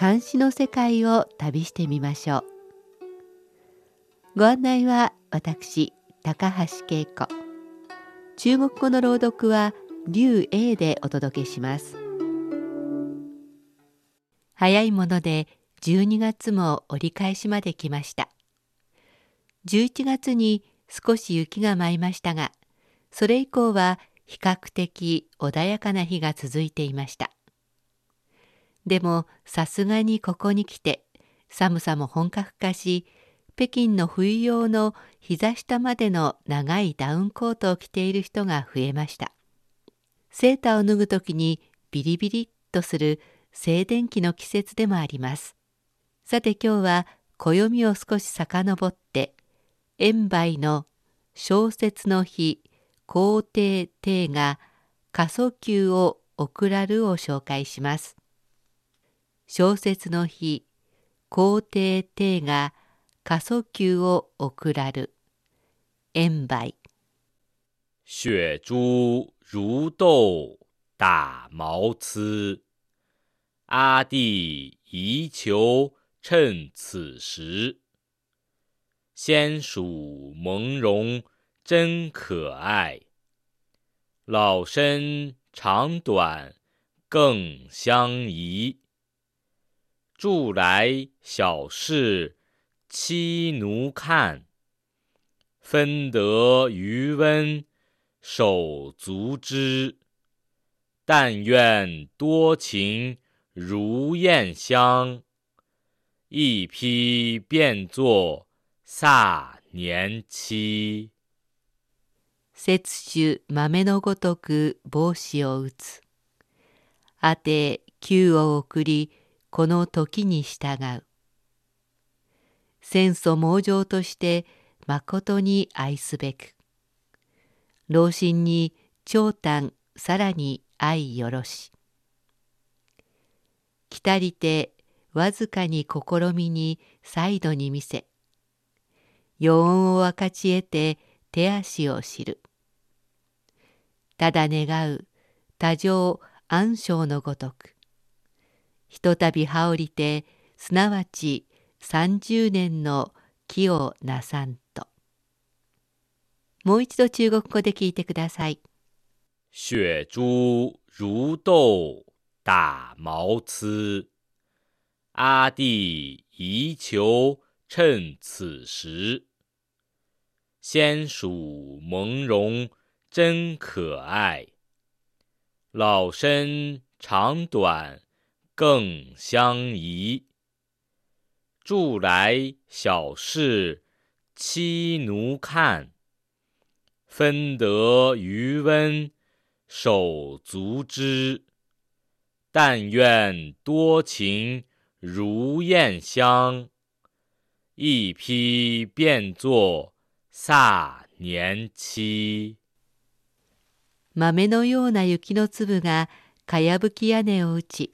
監視の世界を旅してみましょう。ご案内は私高橋恵子。中国語の朗読は劉英でお届けします。早いもので12月も折り返しまで来ました。11月に少し雪が舞いましたがそれ以降は比較的穏やかな日が続いていました。でもさすがにここに来て寒さも本格化し北京の冬用の膝下までの長いダウンコートを着ている人が増えましたセーターを脱ぐ時にビリビリっとする静電気の季節でもありますさて今日は暦を少し遡って円梅の小説の日皇帝帝が過疎級を送らるを紹介します。小説の日皇帝帝が過疎級を送らる円梅雪珠如豆打毛疵，阿弟宜求趁此时。仙鼠蒙茸真可爱，老身长短更相宜。住来小事妻奴看，分得余温手足之。但愿多情如燕香，一批便作飒年期。節種豆のごとく帽子を打つ。あて球を送りこの時に従う。戦祖猛情としてまことに愛すべく。老臣に長短さらに愛よろし。来たりてわずかに試みに再度に見せ。余音を分かち得て手足を知る。ただ願う多情暗唱のごとくひとたび羽織りてすなわち三十年の木をなさんともう一度中国語で聞いてください。雪珠如豆打毛疵，阿弟宜求趁此时。仙鼠蒙茸。真可爱，老身长短更相宜。住来小事妻奴看，分得余温手足之。但愿多情如燕香，一批便作飒年期。豆のような雪の粒がかやぶき屋根を打ち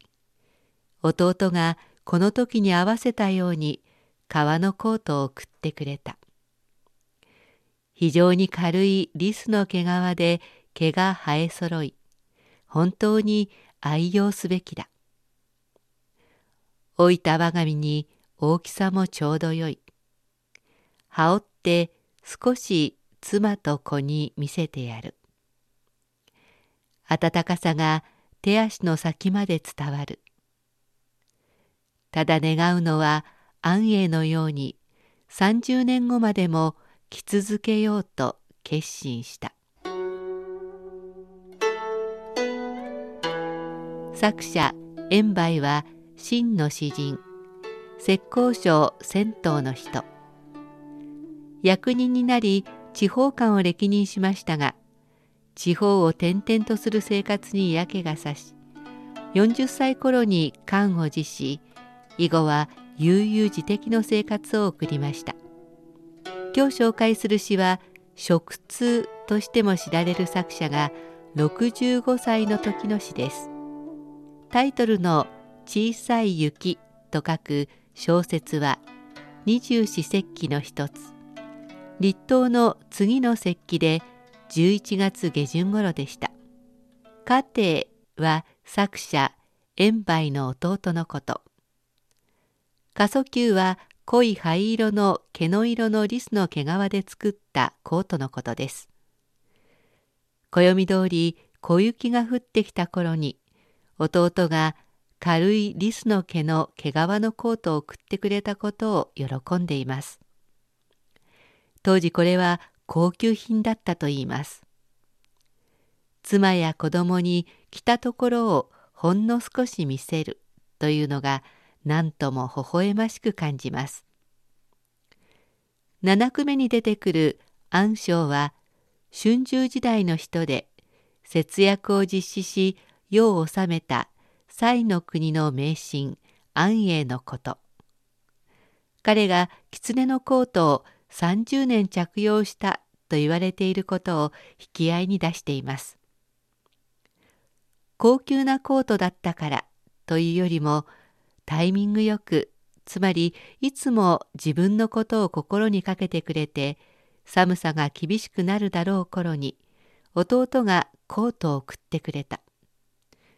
弟がこの時に合わせたように革のコートを送ってくれた。非常に軽いリスの毛皮で毛が生えそろい本当に愛用すべきだ。置いた我が身に大きさもちょうどよい。羽織って少し妻と子に見せてやる。暖かさが手足の先まで伝わる。ただ願うのは安永のように30年後までも来続けようと決心した。作者円梅は真の詩人浙江省銭湯の人役人になり地方官を歴任しましたが地方を転々とする生活に嫌気がさし40歳頃に官を辞し以後は悠々自適の生活を送りました。今日紹介する詩は食通としても知られる作者が65歳の時の詩です。タイトルの小さい雪と書く小説は二十四節気の一つ。立冬の次の節気で11月下旬頃でした。家庭は作者円梅の弟のこと。過疎球は濃い灰色の毛の色のリスの毛皮で作ったコートのことです。暦通り小雪が降ってきた頃に弟が軽いリスの毛の毛皮のコートを送ってくれたことを喜んでいます。当時これは高級品だったといいます。妻や子供に着たところをほんの少し見せるというのが何とも微笑ましく感じます。七句目に出てくる安章は春秋時代の人で節約を実施し世を治めた西の国の名神安永のこと。彼が狐のコートを30年着用したと言われていることを引き合いに出しています。高級なコートだったからというよりもタイミングよくつまりいつも自分のことを心にかけてくれて寒さが厳しくなるだろう頃に弟がコートを送ってくれた。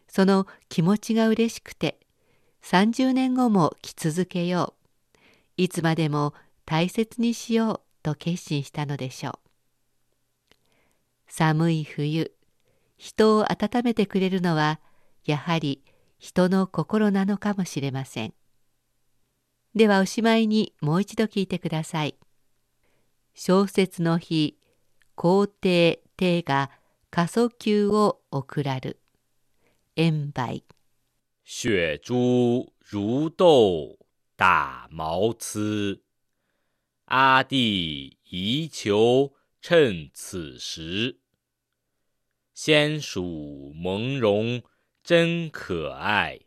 その気持ちが嬉しくて30年後も着続けよう。いつまでも大切にしようと決心したのでしょう。寒い冬人を温めてくれるのはやはり人の心なのかもしれません。ではおしまいにもう一度聞いてください。小説の日、皇帝帝が過疎級を送らる。円梅。雪珠如豆打毛疵，阿弟宜求趁此时。先蜀蒙容真可爱，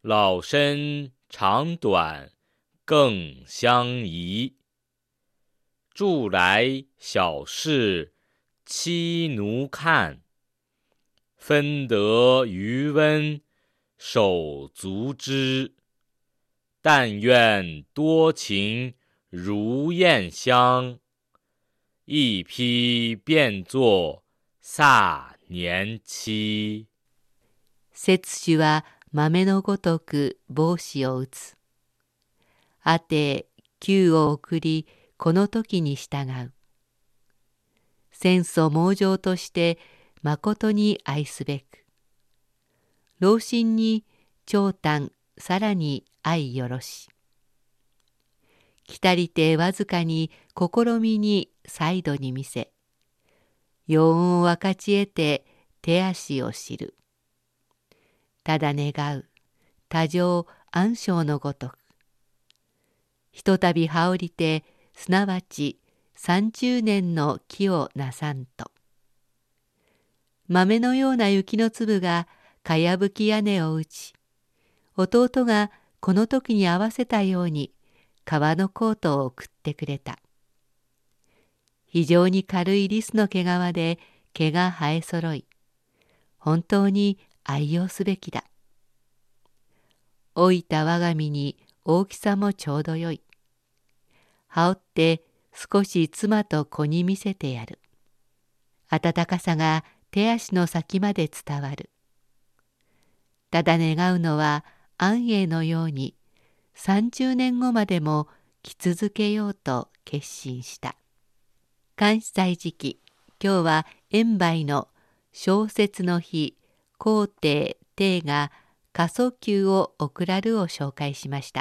老身长短更相宜。住来小事妻奴看，分得余温手足之。但愿多情如燕香，一批便作。さあ年期節種は豆のごとく帽子を打つ。あて球を送りこの時に従う。戦争猛情としてまことに愛すべく。老心に長短さらに愛よろし。来たりてわずかに試みに再度に見せ。陽運を分かち得て手足を知る。ただ願う多情暗唱のごとく。ひとたび羽織りてすなわち三十年の木をなさんと。豆のような雪の粒がかやぶき屋根を打ち、弟がこの時に合わせたように革のコートを送ってくれた。非常に軽いリスの毛皮で毛が生えそろい、本当に愛用すべきだ。老いた我が身に大きさもちょうどよい。羽織って少し妻と子に見せてやる。暖かさが手足の先まで伝わる。ただ願うのは安永のように30年後までも着続けようと決心した。関西時期今日は円梅の小説の日皇帝帝が仮想級を送らるを紹介しました。